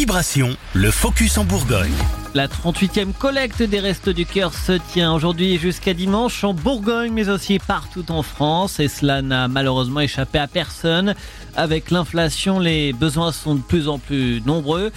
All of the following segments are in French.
Vibration, le focus en Bourgogne. La 38e collecte des Restos du Cœur se tient aujourd'hui jusqu'à dimanche en Bourgogne, mais aussi partout en France. Et cela n'a malheureusement échappé à personne. Avec l'inflation, les besoins sont de plus en plus nombreux.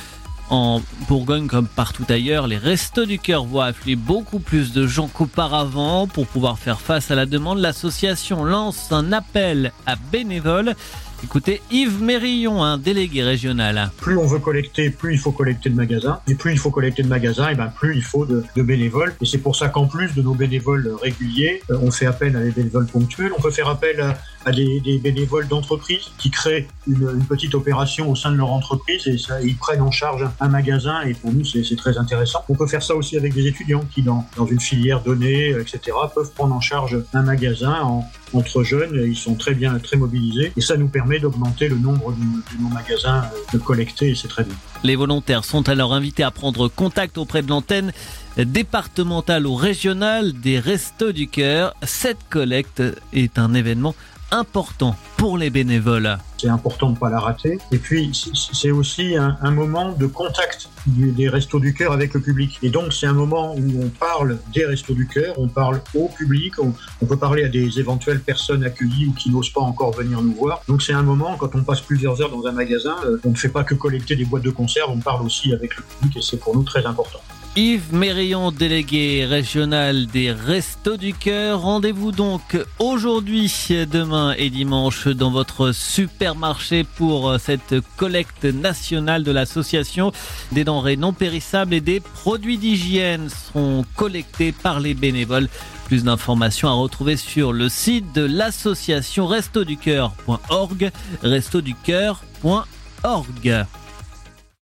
En Bourgogne, comme partout ailleurs, les Restos du Cœur voient affluer beaucoup plus de gens qu'auparavant. Pour pouvoir faire face à la demande, l'association lance un appel à bénévoles. Écoutez Yves Mérillon, un délégué régional. Plus on veut collecter, plus il faut collecter de magasins. Et plus il faut collecter de magasins, et ben plus il faut de, bénévoles. Et c'est pour ça qu'en plus de nos bénévoles réguliers, euh, on fait appel à des bénévoles ponctuels. On peut faire appel à, des, bénévoles d'entreprise qui créent une, petite opération au sein de leur entreprise et ça, ils prennent en charge un magasin. Et pour nous, c'est très intéressant. On peut faire ça aussi avec des étudiants qui, dans, une filière donnée, etc., peuvent prendre en charge un magasin en, entre jeunes. Ils sont très bien, très mobilisés. Et ça nous permet d'augmenter le nombre de, nos magasins de collectés et c'est très bien. Les volontaires sont alors invités à prendre contact auprès de l'antenne départementale ou régionale des Restos du Cœur. Cette collecte est un événement important pour les bénévoles. C'est important de ne pas la rater. Et puis, c'est aussi un, moment de contact des Restos du Cœur avec le public. Et donc, c'est un moment où on parle des Restos du Cœur, on parle au public, on, peut parler à des éventuelles personnes accueillies ou qui n'osent pas encore venir nous voir. Donc, c'est un moment, quand on passe plusieurs heures dans un magasin, euh, on ne fait pas que collecter des boîtes de conserve, on parle aussi avec le public et c'est pour nous très important. Yves Mérillon, délégué régional des Restos du Cœur. Rendez-vous donc aujourd'hui, demain et dimanche dans votre supermarché pour cette collecte nationale de l'association. Des denrées non périssables et des produits d'hygiène seront collectés par les bénévoles. Plus d'informations à retrouver sur le site de l'association restoducoeur.org, restoducoeur.org.